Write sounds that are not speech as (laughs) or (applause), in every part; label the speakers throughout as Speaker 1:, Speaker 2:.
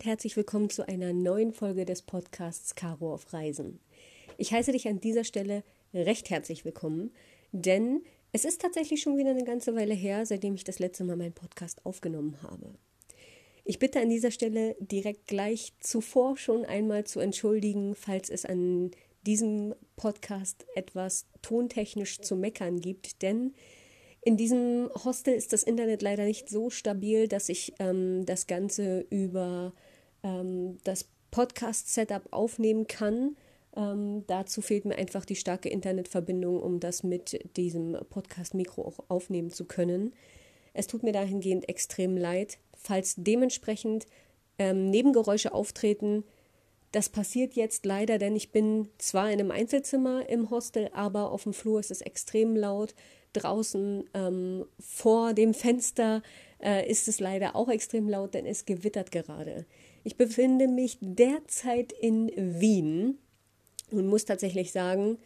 Speaker 1: und herzlich willkommen zu einer neuen Folge des Podcasts Caro auf Reisen. Ich heiße dich an dieser Stelle recht herzlich willkommen, denn es ist tatsächlich schon wieder eine ganze Weile her, seitdem ich das letzte Mal meinen Podcast aufgenommen habe. Ich bitte an dieser Stelle direkt gleich zuvor schon einmal zu entschuldigen, falls es an diesem Podcast etwas tontechnisch zu meckern gibt, denn in diesem Hostel ist das Internet leider nicht so stabil, dass ich ähm, das Ganze über ähm, das Podcast-Setup aufnehmen kann. Ähm, dazu fehlt mir einfach die starke Internetverbindung, um das mit diesem Podcast-Mikro auch aufnehmen zu können. Es tut mir dahingehend extrem leid, falls dementsprechend ähm, Nebengeräusche auftreten. Das passiert jetzt leider, denn ich bin zwar in einem Einzelzimmer im Hostel, aber auf dem Flur ist es extrem laut draußen ähm, vor dem Fenster äh, ist es leider auch extrem laut, denn es gewittert gerade. Ich befinde mich derzeit in Wien und muss tatsächlich sagen,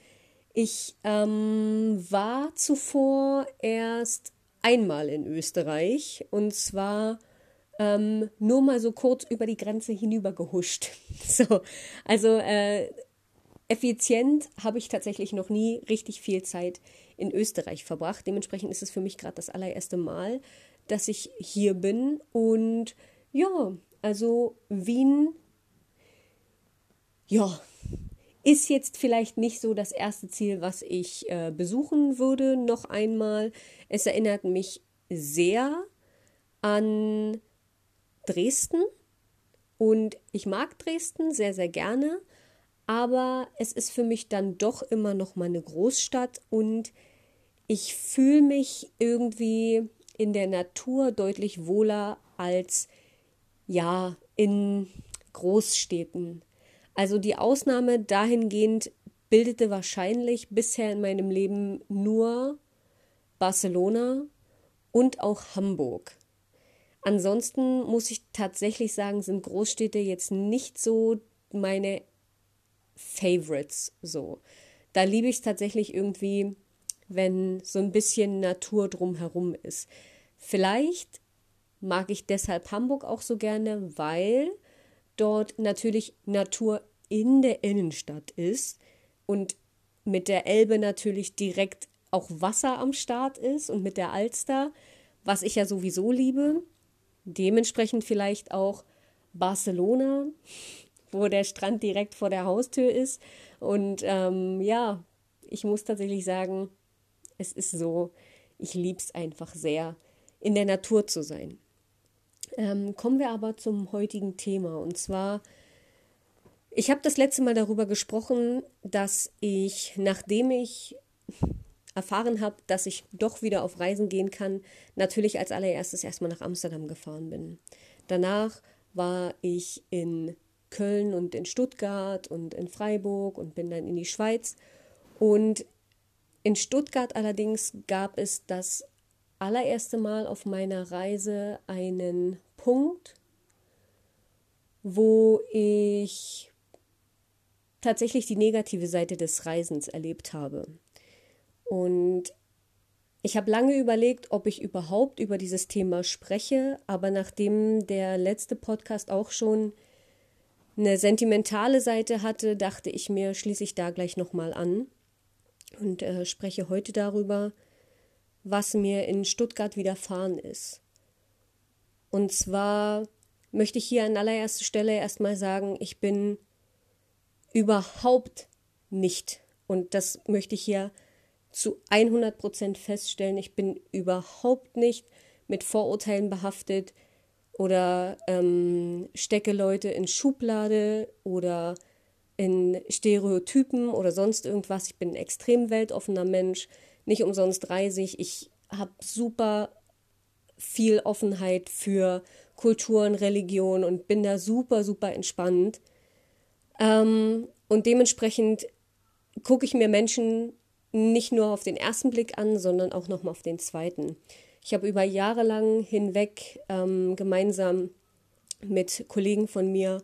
Speaker 1: ich ähm, war zuvor erst einmal in Österreich und zwar ähm, nur mal so kurz über die Grenze hinüber gehuscht. (laughs) So, also äh, effizient habe ich tatsächlich noch nie richtig viel Zeit in Österreich verbracht. Dementsprechend ist es für mich gerade das allererste Mal, dass ich hier bin. Und ja, also Wien, ja, ist jetzt vielleicht nicht so das erste Ziel, was ich äh, besuchen würde, noch einmal. Es erinnert mich sehr an Dresden und ich mag Dresden sehr, sehr gerne aber es ist für mich dann doch immer noch mal eine Großstadt und ich fühle mich irgendwie in der Natur deutlich wohler als ja in Großstädten. Also die Ausnahme dahingehend bildete wahrscheinlich bisher in meinem Leben nur Barcelona und auch Hamburg. Ansonsten muss ich tatsächlich sagen, sind Großstädte jetzt nicht so meine Favorites so. Da liebe ich es tatsächlich irgendwie, wenn so ein bisschen Natur drumherum ist. Vielleicht mag ich deshalb Hamburg auch so gerne, weil dort natürlich Natur in der Innenstadt ist und mit der Elbe natürlich direkt auch Wasser am Start ist und mit der Alster, was ich ja sowieso liebe. Dementsprechend vielleicht auch Barcelona, wo der Strand direkt vor der Haustür ist. Und ähm, ja, ich muss tatsächlich sagen, es ist so, ich liebe es einfach sehr, in der Natur zu sein. Ähm, kommen wir aber zum heutigen Thema. Und zwar, ich habe das letzte Mal darüber gesprochen, dass ich, nachdem ich erfahren habe, dass ich doch wieder auf Reisen gehen kann, natürlich als allererstes erstmal nach Amsterdam gefahren bin. Danach war ich in Köln und in Stuttgart und in Freiburg und bin dann in die Schweiz. Und in Stuttgart allerdings gab es das allererste Mal auf meiner Reise einen Punkt, wo ich tatsächlich die negative Seite des Reisens erlebt habe. Und ich habe lange überlegt, ob ich überhaupt über dieses Thema spreche, aber nachdem der letzte Podcast auch schon eine sentimentale Seite hatte, dachte ich mir, schließe ich da gleich nochmal an und äh, spreche heute darüber, was mir in Stuttgart widerfahren ist. Und zwar möchte ich hier an allererster Stelle erstmal sagen, ich bin überhaupt nicht, und das möchte ich hier zu 100 Prozent feststellen, ich bin überhaupt nicht mit Vorurteilen behaftet, oder ähm, stecke Leute in Schublade oder in Stereotypen oder sonst irgendwas. Ich bin ein extrem weltoffener Mensch, nicht umsonst reise ich. Habe super viel Offenheit für Kulturen, Religion und bin da super, super entspannt. Ähm, und dementsprechend gucke ich mir Menschen nicht nur auf den ersten Blick an, sondern auch nochmal auf den zweiten. Ich habe über Jahre lang hinweg ähm, gemeinsam mit Kollegen von mir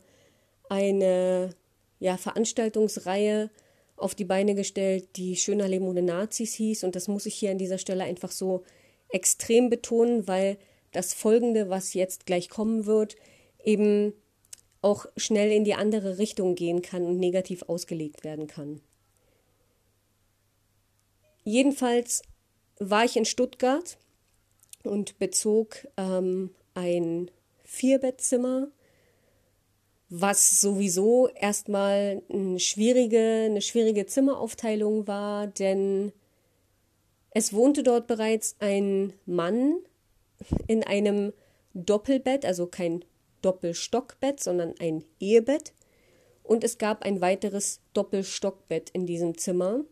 Speaker 1: eine ja, Veranstaltungsreihe auf die Beine gestellt, die Schöner Leben ohne Nazis hieß. Und das muss ich hier an dieser Stelle einfach so extrem betonen, weil das Folgende, was jetzt gleich kommen wird, eben auch schnell in die andere Richtung gehen kann und negativ ausgelegt werden kann. Jedenfalls war ich in Stuttgart und bezog ähm, ein Vierbettzimmer, was sowieso erstmal eine schwierige, eine schwierige Zimmeraufteilung war, denn es wohnte dort bereits ein Mann in einem Doppelbett, also kein Doppelstockbett, sondern ein Ehebett. Und es gab ein weiteres Doppelstockbett in diesem Zimmer.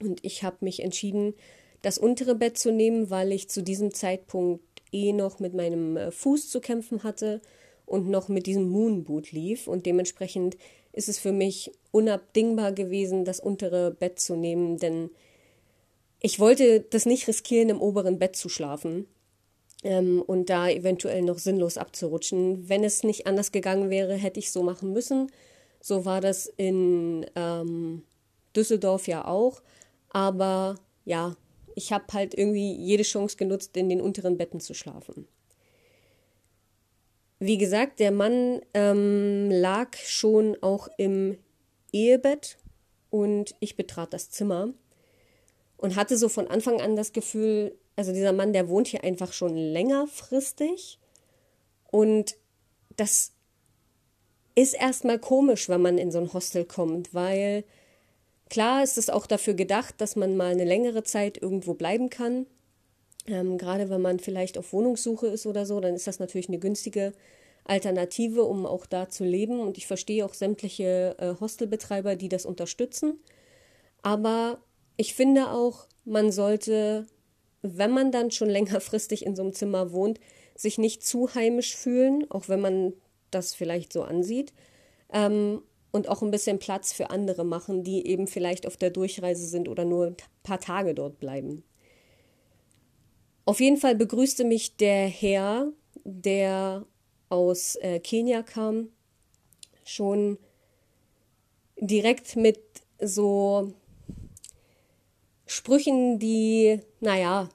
Speaker 1: Und ich habe mich entschieden, das untere Bett zu nehmen, weil ich zu diesem Zeitpunkt eh noch mit meinem äh, Fuß zu kämpfen hatte und noch mit diesem Moonboot lief. Und dementsprechend ist es für mich unabdingbar gewesen, das untere Bett zu nehmen, denn ich wollte das nicht riskieren, im oberen Bett zu schlafen ähm, und da eventuell noch sinnlos abzurutschen. Wenn es nicht anders gegangen wäre, hätte ich so machen müssen. So war das in ähm, Düsseldorf ja auch. Aber ja, ich habe halt irgendwie jede Chance genutzt, in den unteren Betten zu schlafen. Wie gesagt, der Mann ähm, lag schon auch im Ehebett und ich betrat das Zimmer und hatte so von Anfang an das Gefühl, also dieser Mann, der wohnt hier einfach schon längerfristig und das ist erstmal komisch, wenn man in so ein Hostel kommt, weil Klar ist es auch dafür gedacht, dass man mal eine längere Zeit irgendwo bleiben kann. Ähm, gerade wenn man vielleicht auf Wohnungssuche ist oder so, dann ist das natürlich eine günstige Alternative, um auch da zu leben. Und ich verstehe auch sämtliche äh, Hostelbetreiber, die das unterstützen. Aber ich finde auch, man sollte, wenn man dann schon (laughs) längerfristig in so einem Zimmer wohnt, sich nicht zu heimisch fühlen, auch wenn man das vielleicht so ansieht. Ähm, und auch ein bisschen Platz für andere machen, die eben vielleicht auf der Durchreise sind oder nur ein paar Tage dort bleiben. Auf jeden Fall begrüßte mich der Herr, der aus äh, Kenia kam, schon direkt mit so Sprüchen, die, naja,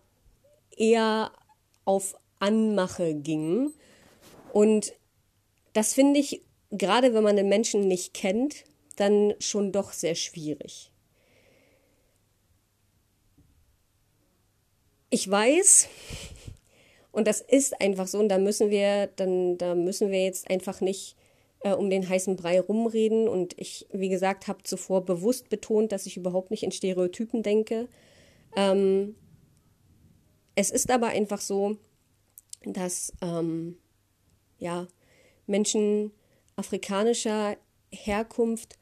Speaker 1: eher auf Anmache gingen. Und das finde ich gerade wenn man den Menschen nicht kennt, dann schon doch sehr schwierig. Ich weiß, und das ist einfach so, und da müssen wir, dann, da müssen wir jetzt einfach nicht äh, um den heißen Brei rumreden. Und ich, wie gesagt, habe zuvor bewusst betont, dass ich überhaupt nicht in Stereotypen denke. Ähm, es ist aber einfach so, dass ähm, ja, Menschen afrikanischer Herkunft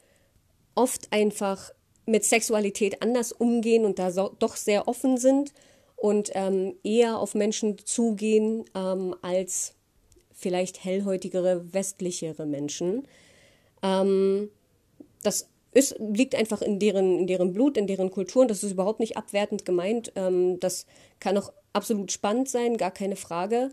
Speaker 1: oft einfach mit Sexualität anders umgehen und da so, doch sehr offen sind und ähm, eher auf Menschen zugehen ähm, als vielleicht hellhäutigere, westlichere Menschen. Ähm, das ist, liegt einfach in deren, in deren Blut, in deren Kultur und das ist überhaupt nicht abwertend gemeint. Ähm, das kann auch absolut spannend sein, gar keine Frage.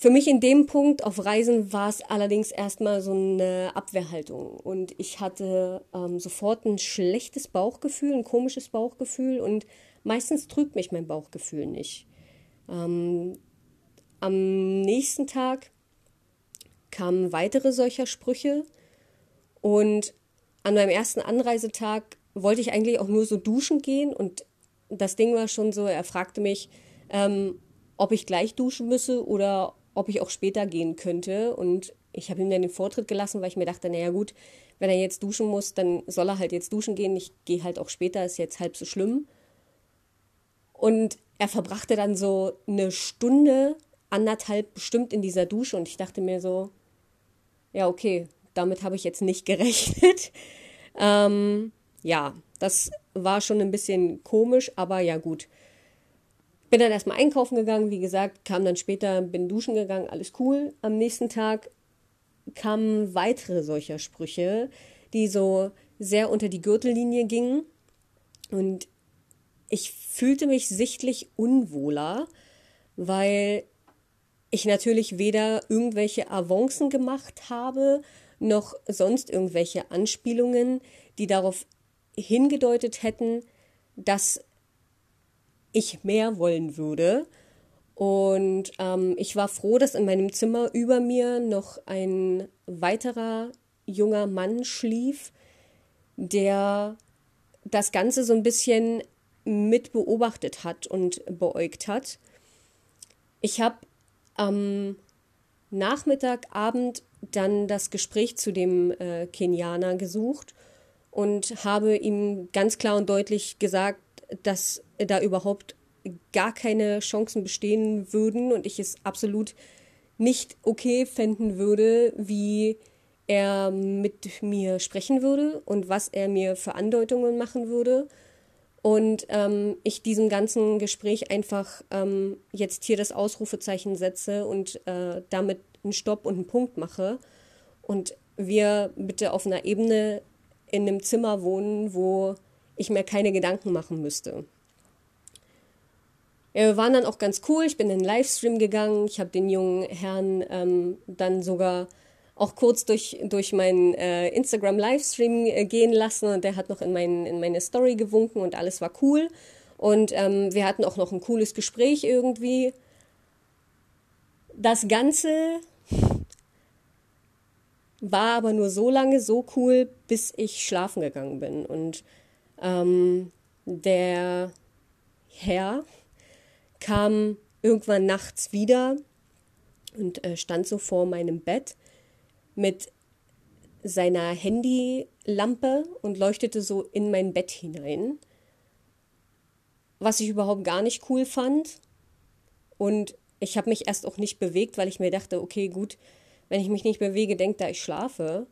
Speaker 1: Für mich in dem Punkt auf Reisen war es allerdings erstmal so eine Abwehrhaltung. Und ich hatte ähm, sofort ein schlechtes Bauchgefühl, ein komisches Bauchgefühl. Und meistens trügt mich mein Bauchgefühl nicht. Ähm, am nächsten Tag kamen weitere solcher Sprüche. Und an meinem ersten Anreisetag wollte ich eigentlich auch nur so duschen gehen. Und das Ding war schon so, er fragte mich, ähm, ob ich gleich duschen müsse oder ob ich auch später gehen könnte. Und ich habe ihm dann den Vortritt gelassen, weil ich mir dachte, naja gut, wenn er jetzt duschen muss, dann soll er halt jetzt duschen gehen. Ich gehe halt auch später, ist jetzt halb so schlimm. Und er verbrachte dann so eine Stunde, anderthalb bestimmt in dieser Dusche. Und ich dachte mir so, ja, okay, damit habe ich jetzt nicht (laughs) gerechnet. ähm, ja, das war schon ein bisschen komisch, aber ja gut. Bin dann erstmal einkaufen gegangen, wie gesagt, kam dann später, bin duschen gegangen, alles cool. Am nächsten Tag kamen weitere solcher Sprüche, die so sehr unter die Gürtellinie gingen. Und ich fühlte mich sichtlich unwohler, weil ich natürlich weder irgendwelche Avancen gemacht habe, noch sonst irgendwelche Anspielungen, die darauf hingedeutet hätten, dass ich mehr wollen würde. Und ähm, ich war froh, dass in meinem Zimmer über mir noch ein weiterer junger Mann schlief, der das Ganze so ein bisschen mit beobachtet hat und beäugt hat. Ich habe am Nachmittagabend dann das Gespräch zu dem äh, Kenianer gesucht und habe ihm ganz klar und deutlich gesagt, dass da überhaupt gar keine Chancen bestehen würden und ich es absolut nicht okay fänden würde, wie er mit mir sprechen würde und was er mir für Andeutungen machen würde. Und ähm, ich diesem ganzen Gespräch einfach ähm, jetzt hier das Ausrufezeichen setze und äh, damit einen Stopp und einen Punkt mache. Und wir bitte auf einer Ebene in einem Zimmer wohnen, wo ich mir keine Gedanken machen müsste. Wir waren dann auch ganz cool. Ich bin in den Livestream gegangen. Ich habe den jungen Herrn ähm, dann sogar auch kurz durch, durch meinen äh, Instagram-Livestream äh, gehen lassen und der hat noch in, mein, in meine Story gewunken und alles war cool. Und ähm, wir hatten auch noch ein cooles Gespräch irgendwie. Das Ganze war aber nur so lange so cool, bis ich schlafen gegangen bin. Und ähm, der Herr kam irgendwann nachts wieder und äh, stand so vor meinem Bett mit seiner Handylampe und leuchtete so in mein Bett hinein. Was ich überhaupt gar nicht cool fand. Und ich habe mich erst auch nicht bewegt, weil ich mir dachte, okay, gut, wenn ich mich nicht bewege, denkt er, ich schlafe.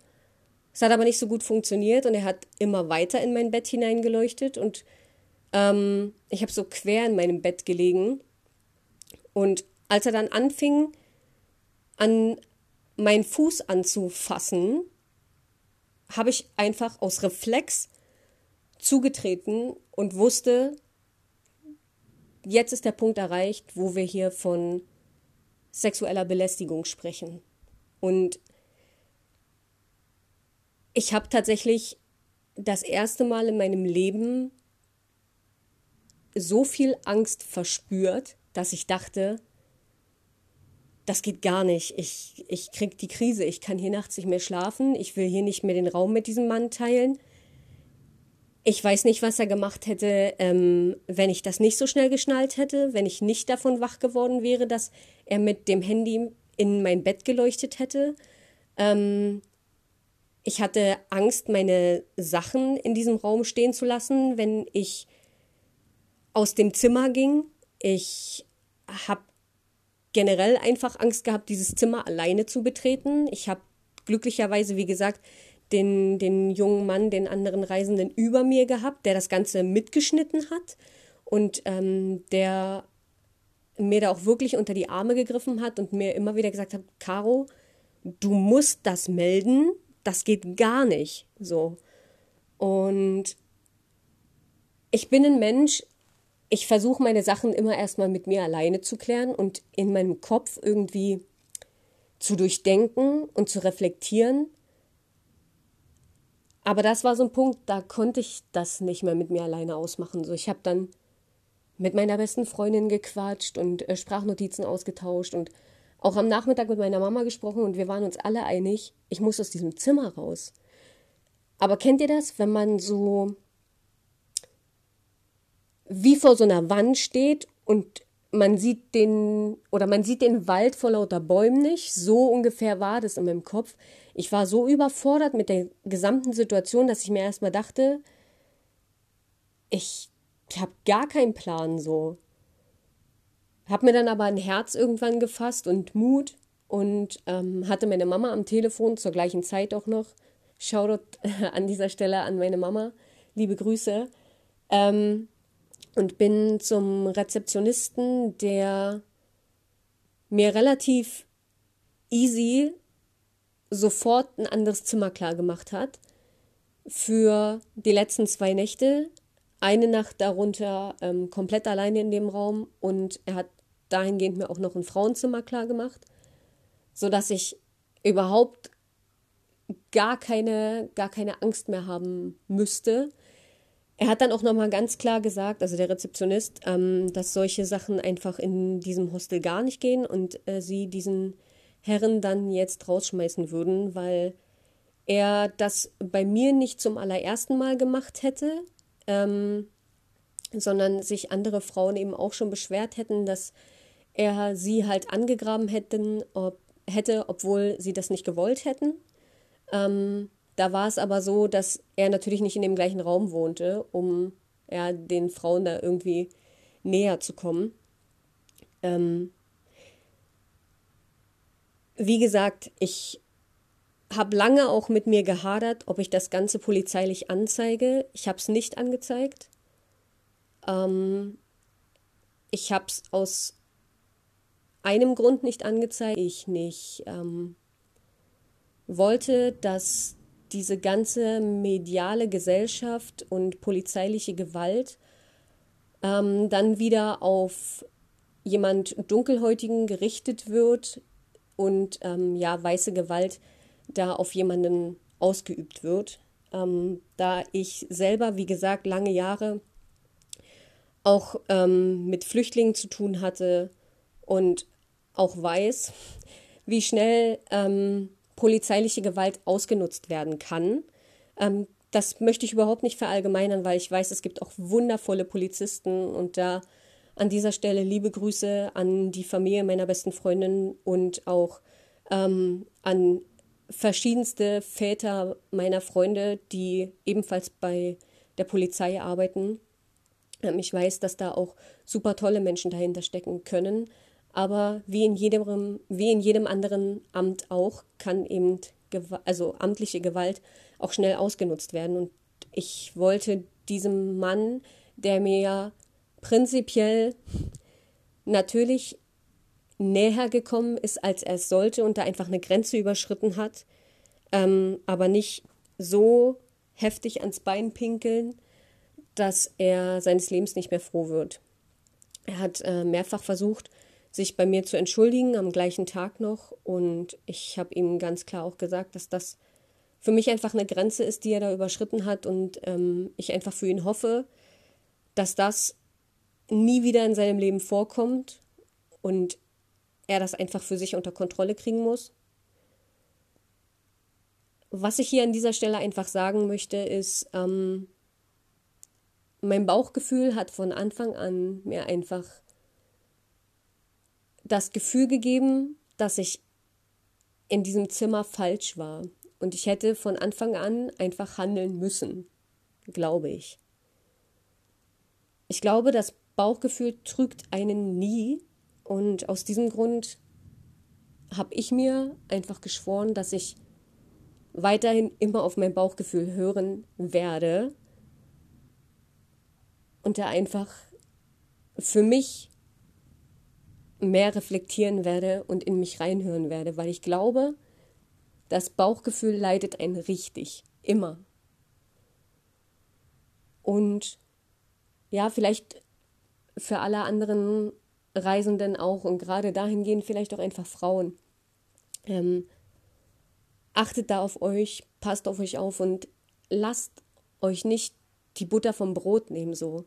Speaker 1: Es hat aber nicht so gut funktioniert und er hat immer weiter in mein Bett hineingeleuchtet und ähm, ich habe so quer in meinem Bett gelegen. Und als er dann anfing, an meinen Fuß anzufassen, habe ich einfach aus Reflex zugetreten und wusste, jetzt ist der Punkt erreicht, wo wir hier von sexueller Belästigung sprechen. Und ich habe tatsächlich das erste Mal in meinem Leben so viel Angst verspürt, dass ich dachte, das geht gar nicht. Ich, ich krieg die Krise. Ich kann hier nachts nicht mehr schlafen. Ich will hier nicht mehr den Raum mit diesem Mann teilen. Ich weiß nicht, was er gemacht hätte, ähm, wenn ich das nicht so schnell geschnallt hätte, wenn ich nicht davon wach geworden wäre, dass er mit dem Handy in mein Bett geleuchtet hätte. Ähm, ich hatte Angst, meine Sachen in diesem Raum stehen zu lassen, wenn ich aus dem Zimmer ging. Ich habe generell einfach Angst gehabt, dieses Zimmer alleine zu betreten. Ich habe glücklicherweise, wie gesagt, den, den jungen Mann, den anderen Reisenden über mir gehabt, der das Ganze mitgeschnitten hat und ähm, der mir da auch wirklich unter die Arme gegriffen hat und mir immer wieder gesagt hat, Caro, du musst das melden, das geht gar nicht. So. Und ich bin ein Mensch, ich versuche meine Sachen immer erstmal mit mir alleine zu klären und in meinem Kopf irgendwie zu durchdenken und zu reflektieren. Aber das war so ein Punkt, da konnte ich das nicht mehr mit mir alleine ausmachen. So, ich habe dann mit meiner besten Freundin gequatscht und äh, Sprachnotizen ausgetauscht und auch am Nachmittag mit meiner Mama gesprochen und wir waren uns alle einig, ich muss aus diesem Zimmer raus. Aber kennt ihr das, wenn man so wie vor so einer Wand steht und man sieht den oder man sieht den Wald vor lauter Bäumen nicht. So ungefähr war das in meinem Kopf. Ich war so überfordert mit der gesamten Situation, dass ich mir erstmal dachte, ich habe gar keinen Plan so. Hab mir dann aber ein Herz irgendwann gefasst und Mut und ähm, hatte meine Mama am Telefon zur gleichen Zeit auch noch. Shoutout (laughs) an dieser Stelle an meine Mama. Liebe Grüße. Ähm, und bin zum Rezeptionisten, der mir relativ easy sofort ein anderes Zimmer klar gemacht hat für die letzten zwei Nächte. Eine Nacht darunter ähm, komplett alleine in dem Raum und er hat dahingehend mir auch noch ein Frauenzimmer klar gemacht, sodass ich überhaupt gar keine, gar keine Angst mehr haben müsste, er hat dann auch nochmal ganz klar gesagt, also der Rezeptionist, ähm, dass solche Sachen einfach in diesem Hostel gar nicht gehen und äh, sie diesen Herren dann jetzt rausschmeißen würden, weil er das bei mir nicht zum allerersten Mal gemacht hätte, ähm, sondern sich andere Frauen eben auch schon beschwert hätten, dass er sie halt angegraben hätten, ob, hätte, obwohl sie das nicht gewollt hätten. Ähm, da war es aber so, dass er natürlich nicht in dem gleichen Raum wohnte, um ja, den Frauen da irgendwie näher zu kommen. Ähm, wie gesagt, ich habe lange auch mit mir gehadert, ob ich das Ganze polizeilich anzeige. Ich habe es nicht angezeigt. Ähm, ich habe es aus einem Grund nicht angezeigt. Ich nicht ähm, wollte, dass diese ganze mediale Gesellschaft und polizeiliche Gewalt ähm, dann wieder auf jemand Dunkelhäutigen gerichtet wird und ähm, ja, weiße Gewalt da auf jemanden ausgeübt wird. Ähm, da ich selber, wie gesagt, lange Jahre auch ähm, mit Flüchtlingen zu tun hatte und auch weiß, wie schnell ähm, polizeiliche Gewalt ausgenutzt werden kann. Ähm, das möchte ich überhaupt nicht verallgemeinern, weil ich weiß, es gibt auch wundervolle Polizisten und da an dieser Stelle liebe Grüße an die Familie meiner besten Freundin und auch ähm, an verschiedenste Väter meiner Freunde, die ebenfalls bei der Polizei arbeiten. Ähm, ich weiß, dass da auch super tolle Menschen dahinter stecken können. Aber wie in jedem, wie in jedem anderen Amt auch, kann eben also amtliche Gewalt auch schnell ausgenutzt werden. Und ich wollte diesem Mann, der mir ja prinzipiell natürlich näher gekommen ist, als er es sollte und da einfach eine Grenze überschritten hat, ähm, aber nicht so heftig ans Bein pinkeln, dass er seines Lebens nicht mehr froh wird. Er hat äh, mehrfach versucht, sich bei mir zu entschuldigen, am gleichen Tag noch. Und ich habe ihm ganz klar auch gesagt, dass das für mich einfach eine Grenze ist, die er da überschritten hat. Und ähm, ich einfach für ihn hoffe, dass das nie wieder in seinem Leben vorkommt und er das einfach für sich unter Kontrolle kriegen muss. Was ich hier an dieser Stelle einfach sagen möchte, ist, ähm, mein Bauchgefühl hat von Anfang an mir einfach das Gefühl gegeben, dass ich in diesem Zimmer falsch war. Und ich hätte von Anfang an einfach handeln müssen, glaube ich. Ich glaube, das Bauchgefühl trügt einen nie. Und aus diesem Grund habe ich mir einfach geschworen, dass ich weiterhin immer auf mein Bauchgefühl hören werde und da einfach für mich mehr reflektieren werde und in mich reinhören werde, weil ich glaube, das Bauchgefühl leitet einen richtig, immer. Und ja, vielleicht für alle anderen Reisenden auch und gerade dahingehend vielleicht auch einfach Frauen. Ähm, achtet da auf euch, passt auf euch auf und lasst euch nicht die Butter vom Brot nehmen so.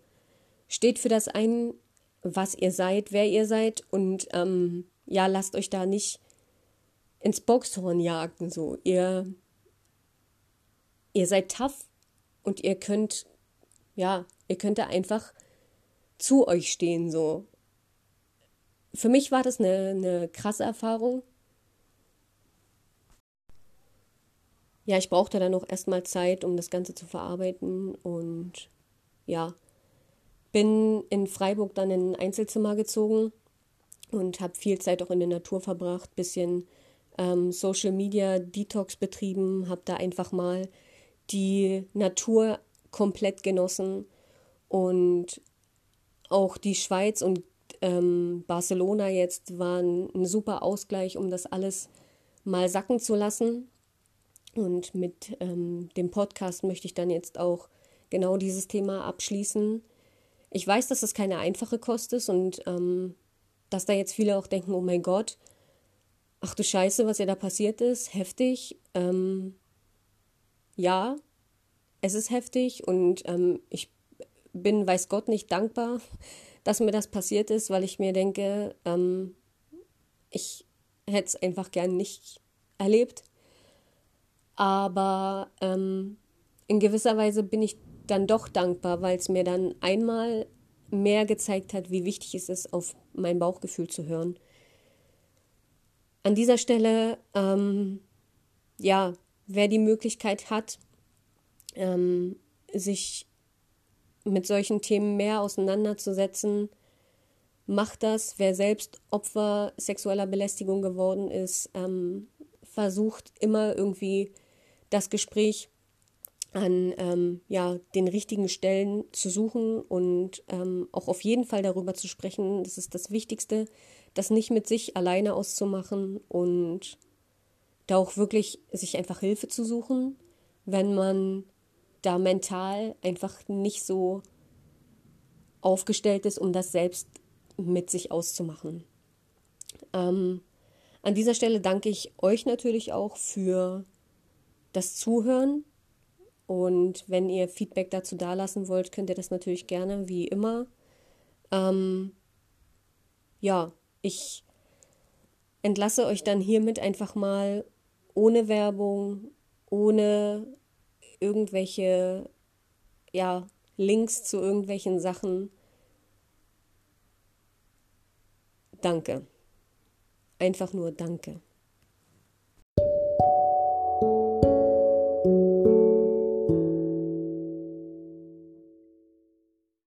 Speaker 1: Steht für das ein, was ihr seid, wer ihr seid und ähm, ja, lasst euch da nicht ins Boxhorn jagen. So, ihr, ihr seid tough und ihr könnt, ja, ihr könnt da einfach zu euch stehen. So, für mich war das eine, eine krasse Erfahrung. Ja, ich brauchte dann noch erstmal Zeit, um das Ganze zu verarbeiten und ja, bin in Freiburg dann in ein Einzelzimmer gezogen und habe viel Zeit auch in der Natur verbracht, bisschen ähm, Social Media Detox betrieben, habe da einfach mal die Natur komplett genossen und auch die Schweiz und ähm, Barcelona jetzt waren ein super Ausgleich, um das alles mal sacken zu lassen. Und mit ähm, dem Podcast möchte ich dann jetzt auch genau dieses Thema abschließen. Ich weiß, dass das keine einfache Kost ist und ähm, dass da jetzt viele auch denken, oh mein Gott, ach du Scheiße, was ja da passiert ist, heftig. Ähm, ja, es ist heftig und ähm, ich bin, weiß Gott, nicht dankbar, (laughs) dass mir das passiert ist, weil ich mir denke, ähm, ich hätte es einfach gern nicht erlebt. Aber ähm, in gewisser Weise bin ich dann doch dankbar, weil es mir dann einmal mehr gezeigt hat, wie wichtig es ist, auf mein Bauchgefühl zu hören. An dieser Stelle, ähm, ja, wer die Möglichkeit hat, ähm, sich mit solchen Themen mehr auseinanderzusetzen, macht das. Wer selbst Opfer sexueller Belästigung geworden ist, ähm, versucht immer irgendwie das Gespräch an ähm, ja, den richtigen Stellen zu suchen und ähm, auch auf jeden Fall darüber zu sprechen. Das ist das Wichtigste, das nicht mit sich alleine auszumachen und da auch wirklich sich einfach Hilfe zu suchen, wenn man da mental einfach nicht so aufgestellt ist, um das selbst mit sich auszumachen. Ähm, an dieser Stelle danke ich euch natürlich auch für das Zuhören. Und wenn ihr Feedback dazu dalassen wollt, könnt ihr das natürlich gerne, wie immer. Ähm, ja, ich entlasse euch dann hiermit einfach mal ohne Werbung, ohne irgendwelche ja, Links zu irgendwelchen Sachen. Danke. Einfach nur danke.